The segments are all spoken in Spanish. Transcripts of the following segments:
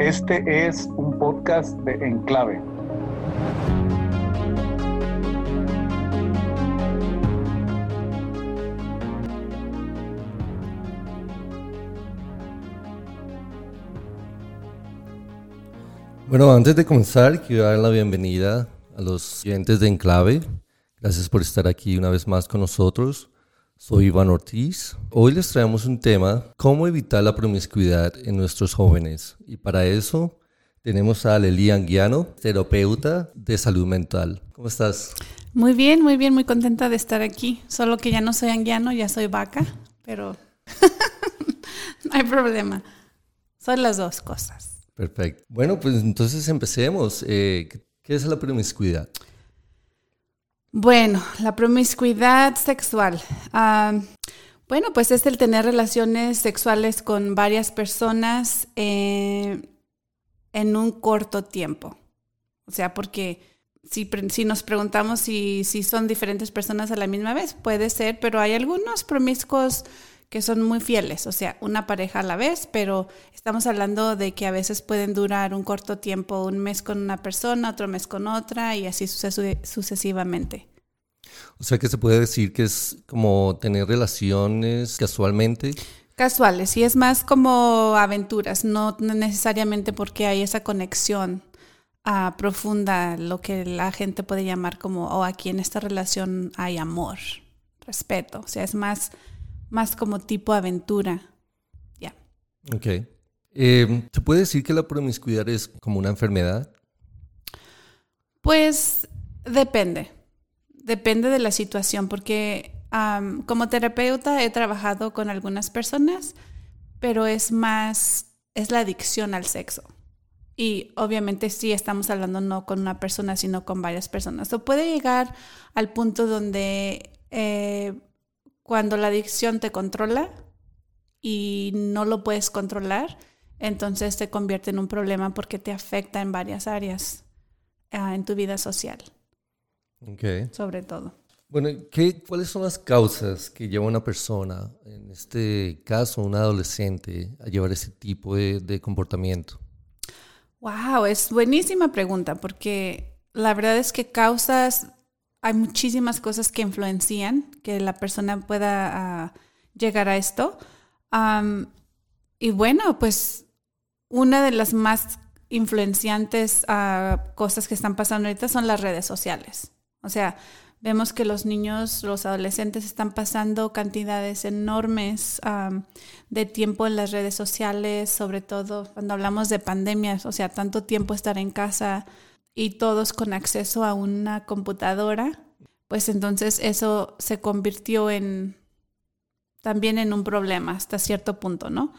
Este es un podcast de Enclave. Bueno, antes de comenzar, quiero dar la bienvenida a los oyentes de Enclave. Gracias por estar aquí una vez más con nosotros. Soy Iván Ortiz. Hoy les traemos un tema, cómo evitar la promiscuidad en nuestros jóvenes. Y para eso tenemos a Leli Anguiano, terapeuta de salud mental. ¿Cómo estás? Muy bien, muy bien, muy contenta de estar aquí. Solo que ya no soy anguiano, ya soy vaca, pero no hay problema. Son las dos cosas. Perfecto. Bueno, pues entonces empecemos. Eh, ¿Qué es la promiscuidad? Bueno, la promiscuidad sexual. Ah, bueno, pues es el tener relaciones sexuales con varias personas eh, en un corto tiempo. O sea, porque si, si nos preguntamos si, si, son diferentes personas a la misma vez, puede ser, pero hay algunos promiscuos que son muy fieles, o sea, una pareja a la vez, pero estamos hablando de que a veces pueden durar un corto tiempo, un mes con una persona, otro mes con otra y así sucesivamente. O sea que se puede decir que es como tener relaciones casualmente. Casuales, y es más como aventuras, no necesariamente porque hay esa conexión uh, profunda, lo que la gente puede llamar como, o oh, aquí en esta relación hay amor, respeto, o sea, es más más como tipo aventura. Ya. Ok. Eh, ¿Se puede decir que la promiscuidad es como una enfermedad? Pues depende. Depende de la situación, porque como terapeuta he trabajado con algunas personas, pero es más, es la adicción al sexo. Y obviamente sí estamos hablando no con una persona, sino con varias personas. O puede llegar al punto donde eh, cuando la adicción te controla y no lo puedes controlar, entonces te convierte en un problema porque te afecta en varias áreas ah, en tu vida social. Okay. Sobre todo. Bueno, ¿qué, ¿cuáles son las causas que lleva a una persona, en este caso un adolescente, a llevar ese tipo de, de comportamiento? Wow, es buenísima pregunta porque la verdad es que causas hay muchísimas cosas que influencian que la persona pueda ah, llegar a esto. y bueno, pues una de las más influenciantes uh, cosas que están pasando ahorita son las redes sociales. O sea, vemos que los niños, los adolescentes están pasando cantidades enormes de tiempo en las redes sociales, sobre todo cuando hablamos de pandemias, o sea, tanto tiempo estar en casa, y todos con acceso a una computadora, pues entonces eso se convirtió en también en un problema hasta cierto punto, ¿no?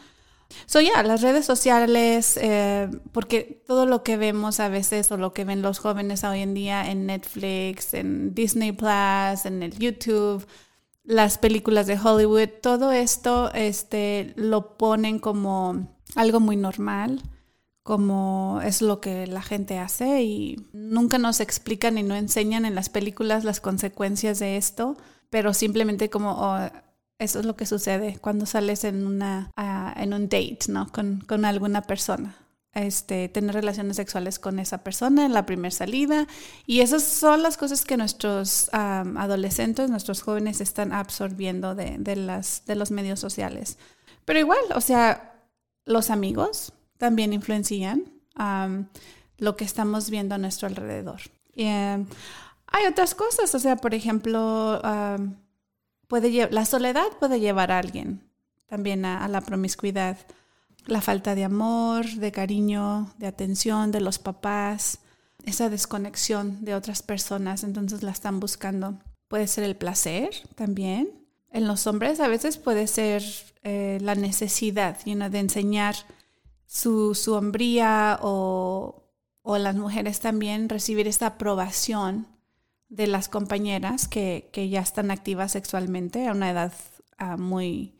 So ya, las redes sociales, eh, porque todo lo que vemos a veces o lo que ven los jóvenes hoy en día en Netflix, en Disney Plus, en el YouTube, las películas de Hollywood, todo esto este, lo ponen como algo muy normal como es lo que la gente hace y nunca nos explican y no enseñan en las películas las consecuencias de esto, pero simplemente como oh, eso es lo que sucede cuando sales en una ah, en un date, ¿no? Con, con, alguna persona. Este, tener relaciones sexuales con esa persona en la primera salida. Y esas son las cosas que nuestros adolescentes, nuestros jóvenes están absorbiendo de, de, las, de los medios sociales. Pero igual, o sea, los amigos, también influencian lo que estamos viendo a nuestro alrededor. Em, hay otras cosas, o sea, por ejemplo, la soledad puede llevar a alguien también a, la promiscuidad. La falta de amor, de cariño, de atención de los papás, esa desconexión de otras personas, entonces la están buscando. Puede ser el placer también. En los hombres a veces puede ser eh, la necesidad de enseñar su, su hombría o, o, las mujeres también recibir esta aprobación de las compañeras que, que ya están activas sexualmente a una edad uh, muy,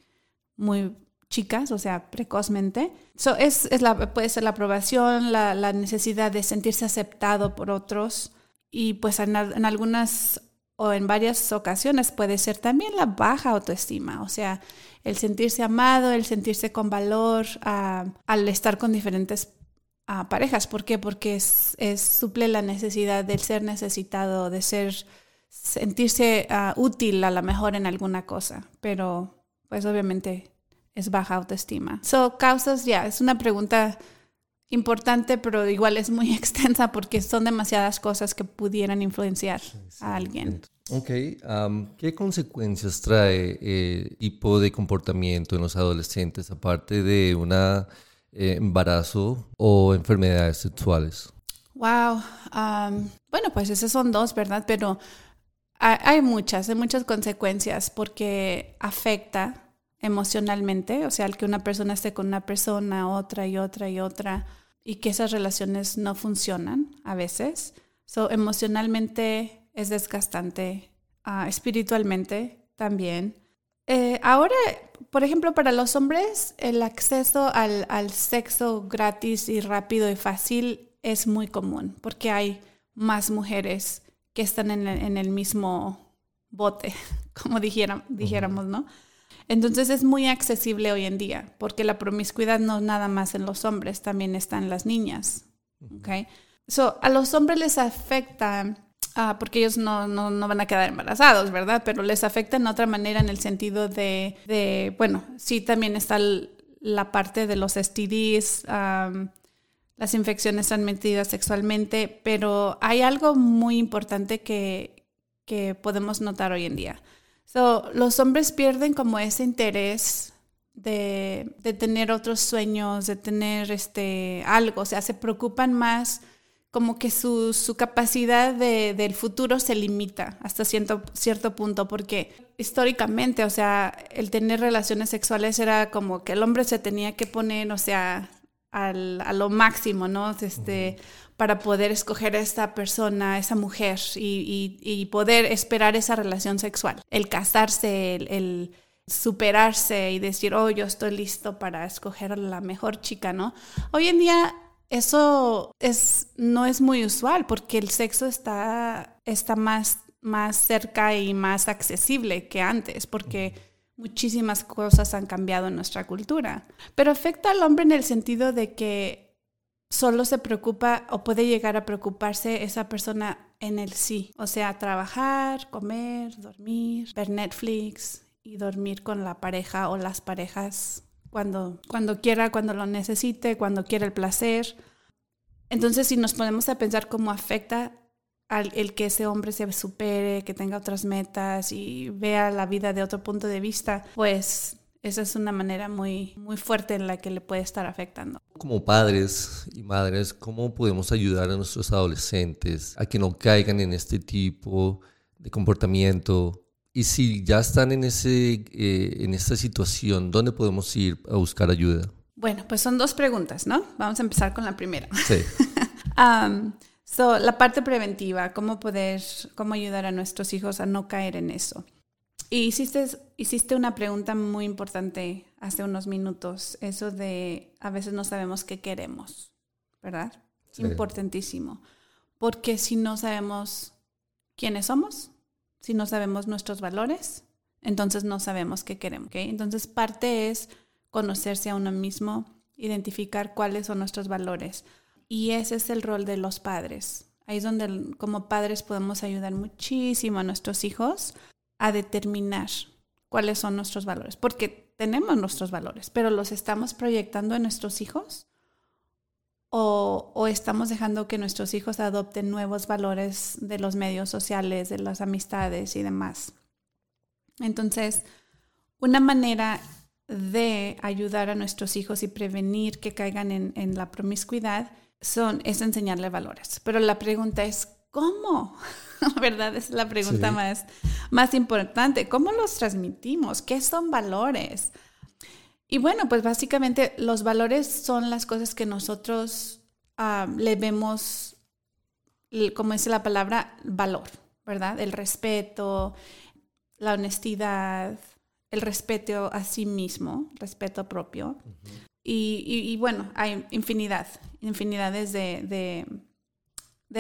muy chicas, o sea, precozmente. So, es, es la, puede ser la aprobación, la, la, necesidad de sentirse aceptado por otros y pues en, en, algunas o en varias ocasiones puede ser también la baja autoestima, o sea, el sentirse amado, el sentirse con valor, al estar con diferentes a parejas. ¿Por qué? Porque es, suple la necesidad del ser necesitado, de ser, sentirse ah, útil a lo mejor en alguna cosa, pero pues obviamente es baja autoestima. So, causas, ya, es una pregunta importante, pero igual es muy extensa porque son demasiadas cosas que pudieran influenciar a alguien. Ok, ¿qué consecuencias trae eh, tipo de comportamiento en los adolescentes aparte de un eh, embarazo o enfermedades sexuales? Wow, bueno, pues esas son dos, ¿verdad? Pero hay, hay muchas, hay muchas consecuencias porque afecta emocionalmente, o sea, el que una persona esté con una persona, otra y otra y otra, y que esas relaciones no funcionan a veces. So, emocionalmente es desgastante, ah, espiritualmente también. Eh, ahora, por ejemplo, para los hombres, el acceso al, al, sexo gratis y rápido y fácil es muy común, porque hay más mujeres que están en el, en el mismo bote, como dijéramos, ¿no? Entonces es muy accesible hoy en día, porque la promiscuidad no nada más en los hombres, también está en las niñas. Okay? So, a los hombres les afecta, ah, porque ellos no, no, van a quedar embarazados, ¿verdad? Pero les afecta en otra manera en el sentido de, de bueno, sí también está la parte de los STDs, las infecciones transmitidas sexualmente, pero hay algo muy importante que, que podemos notar hoy en día. So, los hombres pierden como ese interés de, tener otros sueños, de tener este, algo, o sea, se preocupan más como que su, capacidad del futuro se limita hasta cierto, cierto punto, porque históricamente, o sea, el tener relaciones sexuales era como que el hombre se tenía que poner, o sea, a lo máximo, ¿no? Este, para poder escoger a esta persona, esa mujer y, poder esperar esa relación sexual. El casarse, el, superarse y decir, oh, yo estoy listo para escoger a la mejor chica, ¿no? Hoy en día eso es, no es muy usual porque el sexo está, está más, más cerca y más accesible que antes, porque muchísimas cosas han cambiado en nuestra cultura. Pero afecta al hombre en el sentido de que solo se preocupa o puede llegar a preocuparse esa persona en el sí. O sea, trabajar, comer, dormir, ver Netflix y dormir con la pareja o las parejas cuando, cuando quiera, cuando lo necesite, cuando quiera el placer. Entonces, si nos ponemos a pensar cómo afecta al el que ese hombre se supere, que tenga otras metas y vea la vida de otro punto de vista, pues esa es una manera muy, muy fuerte en la que le puede estar afectando. Como padres y madres, ¿cómo podemos ayudar a nuestros adolescentes a que no caigan en este tipo de comportamiento? Y si ya están en, ese, eh, en esta situación, ¿dónde podemos ir a buscar ayuda? Bueno, pues son dos preguntas, ¿no? Vamos a empezar con la primera. Sí. um, so, la parte preventiva, cómo poder, cómo ayudar a nuestros hijos a no caer en eso. Y hiciste, hiciste una pregunta muy importante hace unos minutos, eso de a veces no sabemos qué queremos, ¿verdad? Importantísimo. Porque si no sabemos quiénes somos, si no sabemos nuestros valores, entonces no sabemos qué queremos. ¿okay? Entonces parte es conocerse a uno mismo, identificar cuáles son nuestros valores. Y ese es el rol de los padres. Ahí es donde como padres podemos ayudar muchísimo a nuestros hijos a determinar cuáles son nuestros valores, porque tenemos nuestros valores, pero los estamos proyectando en nuestros hijos o, estamos dejando que nuestros hijos adopten nuevos valores de los medios sociales, de las amistades y demás. Entonces, una manera de ayudar a nuestros hijos y prevenir que caigan en, en la promiscuidad son, es enseñarle valores. Pero la pregunta es, ¿cómo? ¿verdad? Es la pregunta más, más importante. ¿Cómo los transmitimos? ¿Qué son valores? Y bueno, pues básicamente los valores son las cosas que nosotros ah, le vemos, como dice la palabra, valor, ¿verdad? El respeto, la honestidad, el respeto a sí mismo, respeto propio. y, bueno, hay infinidad, infinidades de, de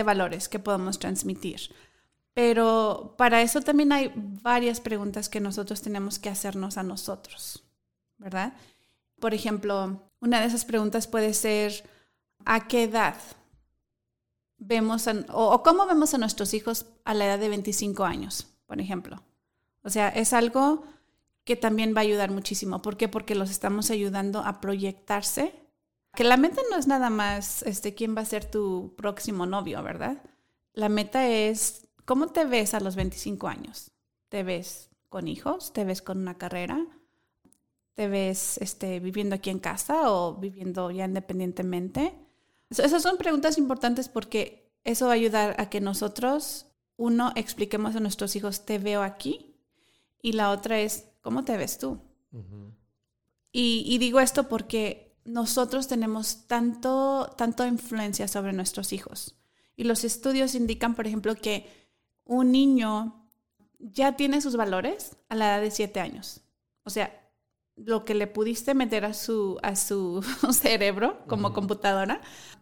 valores que podemos transmitir. Pero para eso también hay varias preguntas que nosotros tenemos que hacernos a nosotros, ¿verdad? Por ejemplo, una de esas preguntas puede ser, a qué edad vemos o, cómo vemos a nuestros hijos a la edad de 25 años, por ejemplo. O sea, es algo que también va a ayudar muchísimo. ¿Por qué? Porque los estamos ayudando a proyectarse. Que la meta no es nada más este, quién va a ser tu próximo novio, ¿verdad? La meta es cómo te ves a los 25 años. ¿Te ves con hijos? ¿Te ves con una carrera? ¿Te ves este, viviendo aquí en casa o viviendo ya independientemente? Esas son preguntas importantes porque eso va a ayudar a que nosotros, uno, expliquemos a nuestros hijos, te veo aquí, y la otra es, ¿cómo te ves tú? y, digo esto porque nosotros tenemos tanto, tanto influencia sobre nuestros hijos. Y los estudios indican, por ejemplo, que un niño ya tiene sus valores a la edad de siete años. O sea, lo que le pudiste meter a su, a su cerebro como computadora,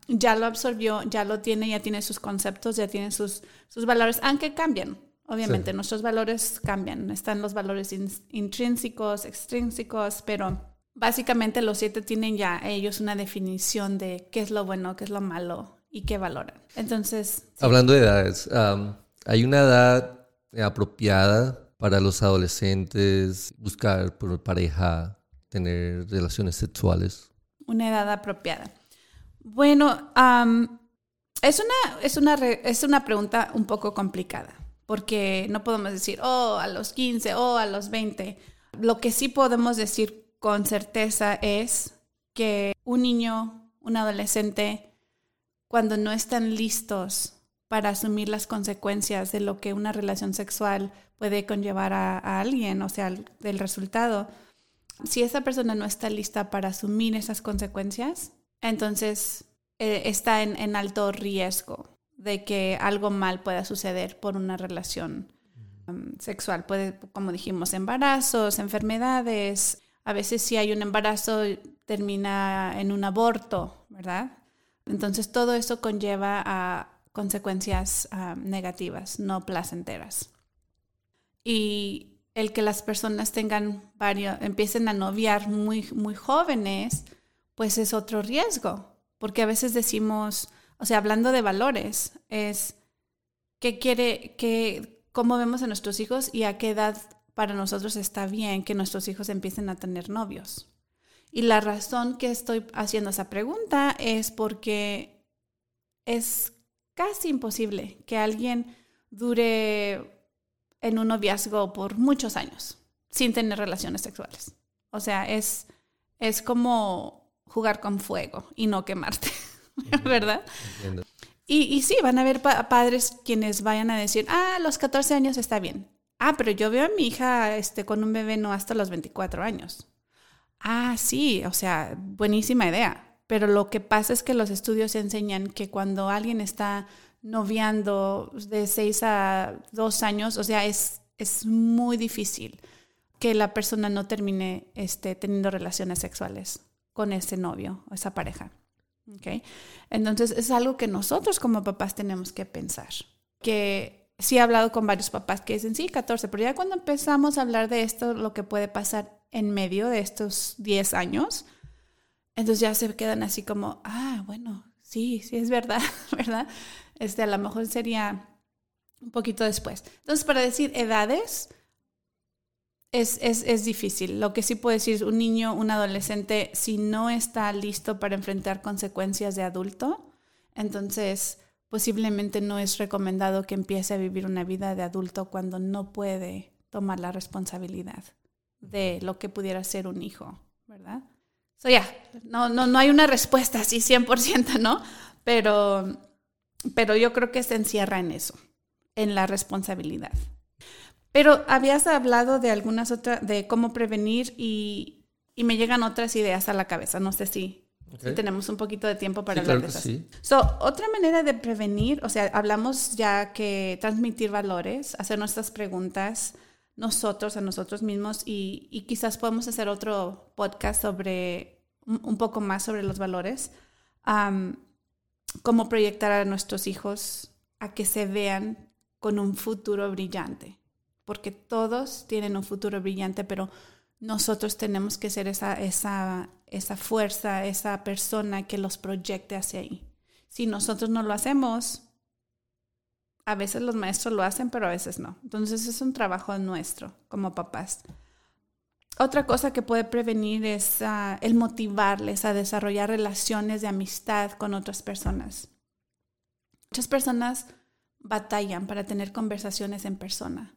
ya lo absorbió, ya lo tiene, ya tiene sus conceptos, ya tiene sus, sus valores, aunque cambian. Obviamente, nuestros valores cambian. Están los valores intrínsecos, extrínsecos, pero básicamente los siete tienen ya ellos una definición de qué es lo bueno, qué es lo malo y qué valoran. Entonces... Hablando de edades, ¿hay una edad apropiada para los adolescentes buscar por pareja, tener relaciones sexuales? Una edad apropiada. Bueno, es, una, es, una es una pregunta un poco complicada, porque no podemos decir, oh, a los 15, oh, a los 20. Lo que sí podemos decir con certeza es que un niño, un adolescente, cuando no están listos para asumir las consecuencias de lo que una relación sexual puede conllevar a, alguien, o sea, del resultado. Si esa persona no está lista para asumir esas consecuencias, entonces eh, está en, alto riesgo de que algo mal pueda suceder por una relación um, sexual. Puede, como dijimos, embarazos, enfermedades. A veces si hay un embarazo termina en un aborto, ¿verdad? Entonces todo eso conlleva a consecuencias ah, negativas, no placenteras. Y el que las personas tengan varios, empiecen a noviar muy, muy jóvenes, pues es otro riesgo, porque a veces decimos, o sea, hablando de valores, es qué quiere, qué, cómo vemos a nuestros hijos y a qué edad para nosotros está bien que nuestros hijos empiecen a tener novios. Y la razón que estoy haciendo esa pregunta es porque es casi imposible que alguien dure en un noviazgo por muchos años sin tener relaciones sexuales. O sea, es, es como jugar con fuego y no quemarte, ¿verdad? Y, y, sí, van a haber padres quienes vayan a decir, ah, a los 14 años está bien. Ah, pero yo veo a mi hija este, con un bebé no hasta los 24 años. Ah, sí, o sea, buenísima idea pero lo que pasa es que los estudios enseñan que cuando alguien está noviando de 6 a 2 años, o sea, es, es muy difícil que la persona no termine este, teniendo relaciones sexuales con ese novio o esa pareja. Entonces es algo que nosotros como papás tenemos que pensar. Que sí he hablado con varios papás que dicen, sí, 14, pero ya cuando empezamos a hablar de esto, lo que puede pasar en medio de estos 10 años, entonces ya se quedan así como, ah, bueno, sí, sí es verdad, ¿verdad? Este, a lo mejor sería un poquito después. Entonces, para decir edades, es, es, es, difícil. Lo que sí puedo decir es un niño, un adolescente, si no está listo para enfrentar consecuencias de adulto, entonces posiblemente no es recomendado que empiece a vivir una vida de adulto cuando no puede tomar la responsabilidad de lo que pudiera ser un hijo, ¿verdad? So, ya, no, no, no hay una respuesta así 100%, ¿no? Pero, pero yo creo que se encierra en eso, en la responsabilidad. Pero habías hablado de algunas otras, de cómo prevenir y, y, me llegan otras ideas a la cabeza. No sé si, tenemos un poquito de tiempo para hablar de eso. Sí. So, otra manera de prevenir, o sea, hablamos ya que transmitir valores, hacer nuestras preguntas, nosotros, a nosotros mismos y, quizás podemos hacer otro podcast sobre un poco más sobre los valores, cómo proyectar a nuestros hijos a que se vean con un futuro brillante, porque todos tienen un futuro brillante, pero nosotros tenemos que ser esa, esa, esa fuerza, esa persona que los proyecte hacia ahí. Si nosotros no lo hacemos, a veces los maestros lo hacen, pero a veces no. Entonces es un trabajo nuestro como papás. Otra cosa que puede prevenir es ah, el motivarles a desarrollar relaciones de amistad con otras personas. Muchas personas batallan para tener conversaciones en persona.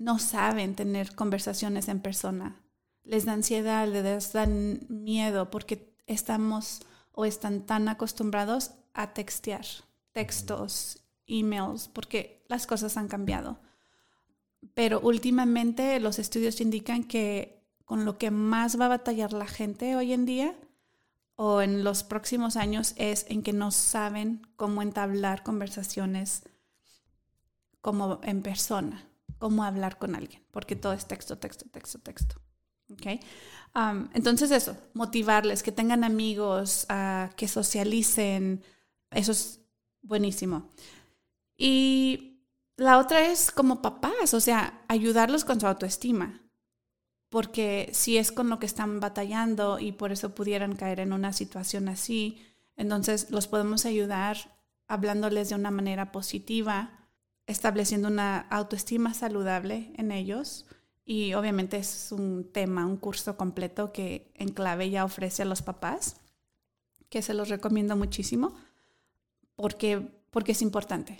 No saben tener conversaciones en persona. Les da ansiedad, les da miedo porque estamos o están tan acostumbrados a textear, textos, emails, porque las cosas han cambiado. Pero últimamente los estudios indican que con lo que más va a batallar la gente hoy en día o en los próximos años es en que no saben cómo entablar conversaciones como en persona, cómo hablar con alguien, porque todo es texto, texto, texto, texto. ¿Okay? entonces eso, motivarles, que tengan amigos, uh, que socialicen, eso es buenísimo. Y la otra es como papás, o sea, ayudarlos con su autoestima, porque si es con lo que están batallando y por eso pudieran caer en una situación así, entonces los podemos ayudar hablándoles de una manera positiva, estableciendo una autoestima saludable en ellos. Y obviamente es un tema, un curso completo que Enclave ya ofrece a los papás, que se los recomiendo muchísimo, porque, porque es importante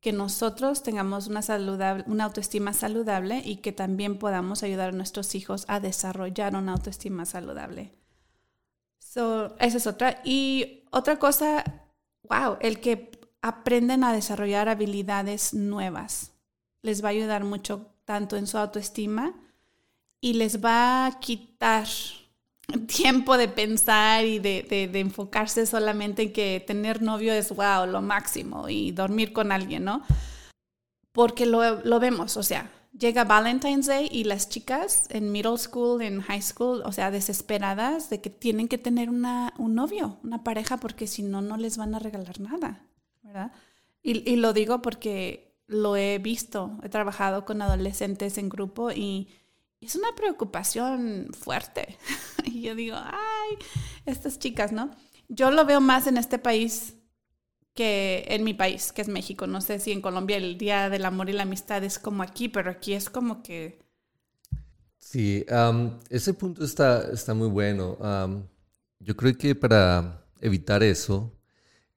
que nosotros tengamos una, saludable, una autoestima saludable y que también podamos ayudar a nuestros hijos a desarrollar una autoestima saludable. So, esa es otra. Y otra cosa, wow, el que aprenden a desarrollar habilidades nuevas les va a ayudar mucho tanto en su autoestima y les va a quitar tiempo de pensar y de, enfocarse solamente en que tener novio es wow, lo máximo y dormir con alguien, ¿no? Porque lo, vemos, o sea, llega Valentine's Day y las chicas en middle school, en high school, o sea, desesperadas de que tienen que tener una, un novio, una pareja, porque si no, no les van a regalar nada, Y, lo digo porque lo he visto, he trabajado con adolescentes en grupo y es una preocupación fuerte. y yo digo, ay, estas chicas, ¿no? Yo lo veo más en este país que en mi país, que es México. No sé si en Colombia el Día del Amor y la Amistad es como aquí, pero aquí es como que... Sí, ese punto está, está muy bueno. yo creo que para evitar eso,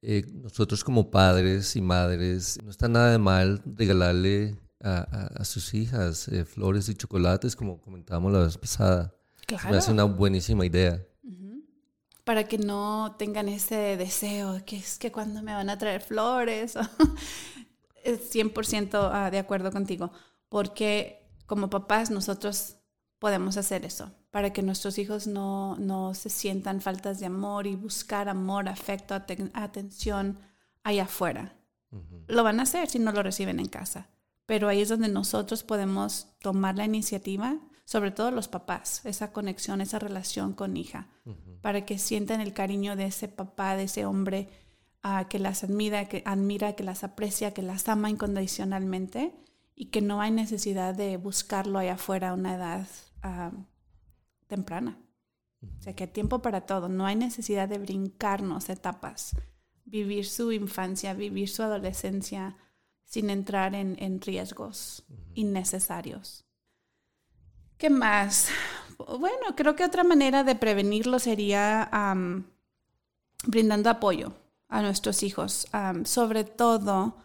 eh, nosotros como padres y madres, no está nada de mal regalarle a, sus hijas eh, flores y chocolates, como comentábamos la vez pasada. Claro. Me hace una buenísima idea. Para que no tengan ese deseo, que es que cuando me van a traer flores. es 100% ah, de acuerdo contigo, porque como papás nosotros podemos hacer eso, para que nuestros hijos no, no se sientan faltas de amor y buscar amor, afecto, atención allá afuera. Lo van a hacer si no lo reciben en casa pero ahí es donde nosotros podemos tomar la iniciativa, sobre todo los papás, esa conexión, esa relación con hija, para que sientan el cariño de ese papá, de ese hombre uh, que las admira, que admira, que las aprecia, que las ama incondicionalmente y que no hay necesidad de buscarlo allá afuera a una edad uh, temprana. O sea, que hay tiempo para todo, no hay necesidad de brincarnos etapas, vivir su infancia, vivir su adolescencia, sin entrar en, riesgos innecesarios. ¿Qué más? Bueno, creo que otra manera de prevenirlo sería brindando apoyo a nuestros hijos, sobre todo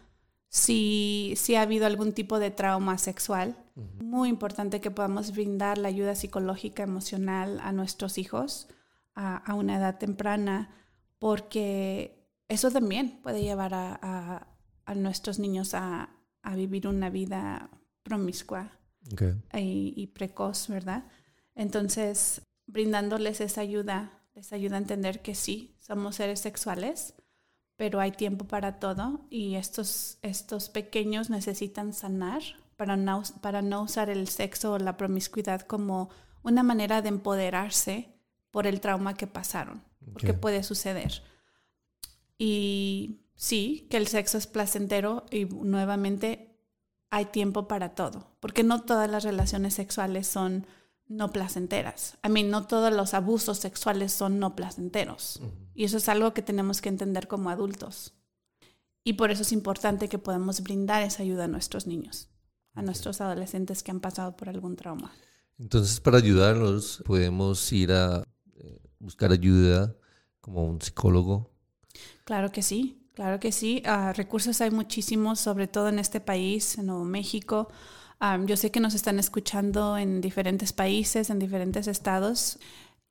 si, si, ha habido algún tipo de trauma sexual. Muy importante que podamos brindar la ayuda psicológica, emocional a nuestros hijos a, una edad temprana, porque eso también puede llevar a a nuestros niños a, vivir una vida promiscua y, precoz, ¿verdad? Entonces, brindándoles esa ayuda, les ayuda a entender que sí, somos seres sexuales, pero hay tiempo para todo y estos, estos pequeños necesitan sanar para no, para no usar el sexo o la promiscuidad como una manera de empoderarse por el trauma que pasaron, porque puede suceder. Y sí, que el sexo es placentero y nuevamente hay tiempo para todo, porque no todas las relaciones sexuales son no placenteras. A mí no todos los abusos sexuales son no placenteros. Y eso es algo que tenemos que entender como adultos. Y por eso es importante que podamos brindar esa ayuda a nuestros niños, a nuestros adolescentes que han pasado por algún trauma. Entonces, para ayudarlos, podemos ir a eh, buscar ayuda como un psicólogo. Claro que sí, claro que sí. Ah, recursos hay muchísimos, sobre todo en este país, en Nuevo México yo sé que nos están escuchando en diferentes países, en diferentes estados,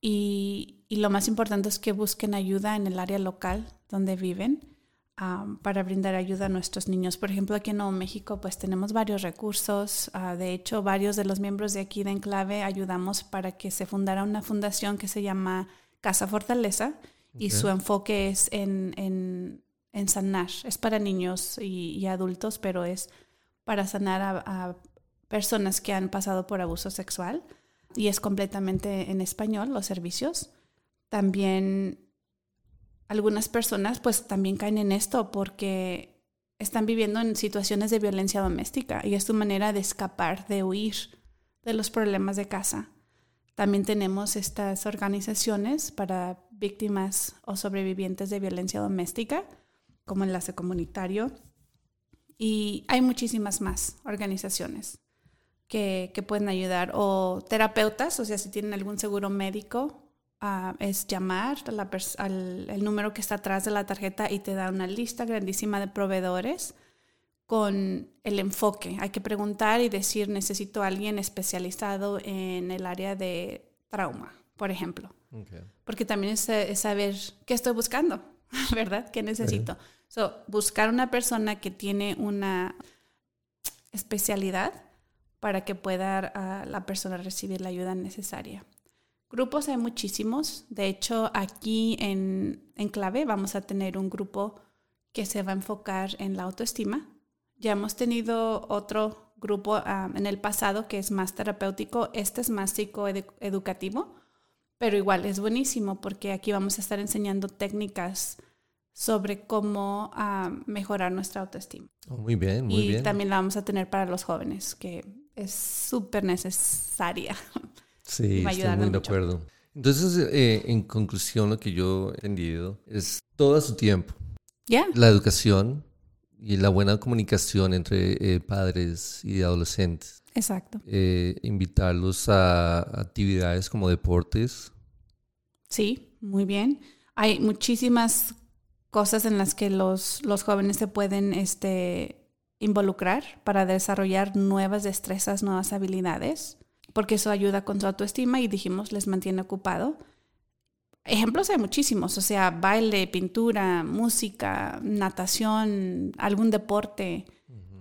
y, lo más importante es que busquen ayuda en el área local donde viven para brindar ayuda a nuestros niños. Por ejemplo, aquí en Nuevo México, pues tenemos varios recursos. Ah, de hecho, varios de los miembros de aquí de Enclave ayudamos para que se fundara una fundación que se llama Casa Fortaleza y su enfoque es en, en, sanar. Es para niños y, adultos, pero es para sanar a personas que han pasado por abuso sexual y es completamente en español los servicios. También algunas personas pues también caen en esto porque están viviendo en situaciones de violencia doméstica y es su manera de escapar, de huir de los problemas de casa. También tenemos estas organizaciones para víctimas o sobrevivientes de violencia doméstica, como Enlace Comunitario, y hay muchísimas más organizaciones que, pueden ayudar. O terapeutas, o sea, si tienen algún seguro médico, ah, es llamar al el número que está atrás de la tarjeta y te da una lista grandísima de proveedores con el enfoque. Hay que preguntar y decir, necesito a alguien especializado en el área de trauma, por ejemplo. Porque también es, saber qué estoy buscando, ¿verdad? ¿Qué necesito? So, buscar una persona que tiene una especialidad para que pueda la persona recibir la ayuda necesaria. Grupos hay muchísimos. De hecho, aquí en, en Clave vamos a tener un grupo que se va a enfocar en la autoestima. Ya hemos tenido otro grupo ah, en el pasado que es más terapéutico. Este es más psicoeducativo, pero igual es buenísimo porque aquí vamos a estar enseñando técnicas sobre cómo ah, mejorar nuestra autoestima. Oh, muy bien, muy bien. Y también la vamos a tener para los jóvenes, que es súper necesaria. Sí, estoy muy de acuerdo. Entonces, eh, en conclusión, lo que yo he entendido es todo su tiempo. Ya. La educación y la buena comunicación entre eh, padres y adolescentes. Exacto. Eh, invitarlos a actividades como deportes. Sí, muy bien. Hay muchísimas cosas en las que los, los jóvenes se pueden este, involucrar para desarrollar nuevas destrezas, nuevas habilidades, porque eso ayuda con su autoestima y dijimos les mantiene ocupado. Ejemplos hay muchísimos, o sea, baile, pintura, música, natación, algún deporte,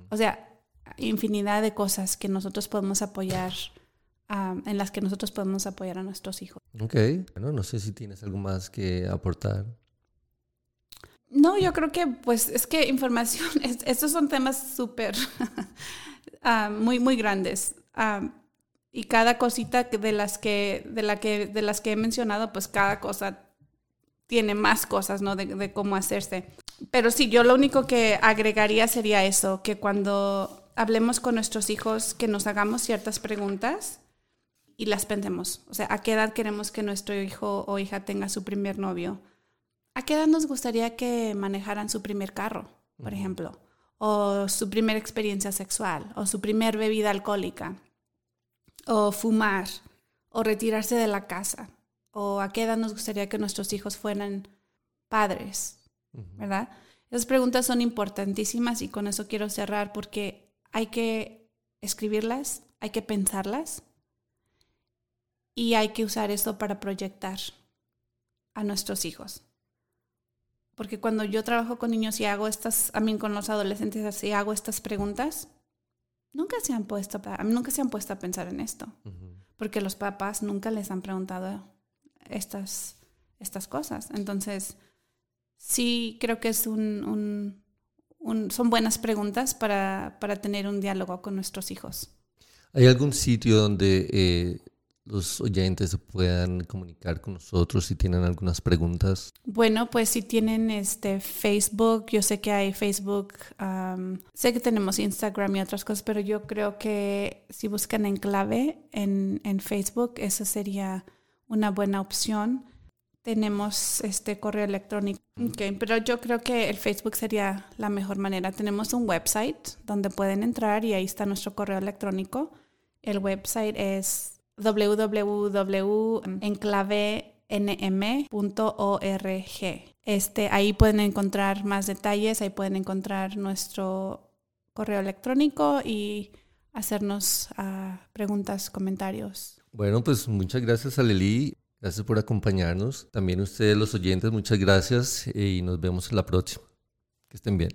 o sea, infinidad de cosas que nosotros podemos apoyar, ah, en las que nosotros podemos apoyar a nuestros hijos. Ok, bueno, no sé si tienes algo más que aportar. No, yo creo que pues es que información, estos son temas súper, ah, muy, muy grandes. Ah, y cada cosita de las que, de, la que, de las que he mencionado, pues cada cosa tiene más cosas, ¿no? De, de, cómo hacerse. Pero sí, yo lo único que agregaría sería eso, que cuando hablemos con nuestros hijos, que nos hagamos ciertas preguntas y las pensemos. O sea, ¿a qué edad queremos que nuestro hijo o hija tenga su primer novio? ¿A qué edad nos gustaría que manejaran su primer carro, por ejemplo? O su primera experiencia sexual, o su primer bebida alcohólica, o fumar, o retirarse de la casa, o a qué edad nos gustaría que nuestros hijos fueran padres, ¿verdad? Esas preguntas son importantísimas y con eso quiero cerrar porque hay que escribirlas, hay que pensarlas y hay que usar esto para proyectar a nuestros hijos. Porque cuando yo trabajo con niños y hago estas, a mí con los adolescentes y hago estas preguntas, nunca se han puesto, nunca se han puesto a pensar en esto. Porque los papás nunca les han preguntado estas, estas cosas. Entonces, sí creo que es un, son buenas preguntas para, para, tener un diálogo con nuestros hijos. ¿Hay algún sitio donde eh, los oyentes puedan comunicar con nosotros si tienen algunas preguntas? Bueno, pues si tienen este Facebook, yo sé que hay Facebook, sé que tenemos Instagram y otras cosas, pero yo creo que si buscan en clave en, en Facebook, esa sería una buena opción. Tenemos este correo electrónico, okay, pero yo creo que el Facebook sería la mejor manera. Tenemos un website donde pueden entrar y ahí está nuestro correo electrónico. El website es www.enclavenm.org. Este, ahí pueden encontrar más detalles, ahí pueden encontrar nuestro correo electrónico y hacernos uh, preguntas, comentarios. Bueno, pues muchas gracias a Leli, gracias por acompañarnos. También ustedes los oyentes, muchas gracias y nos vemos en la próxima. Que estén bien.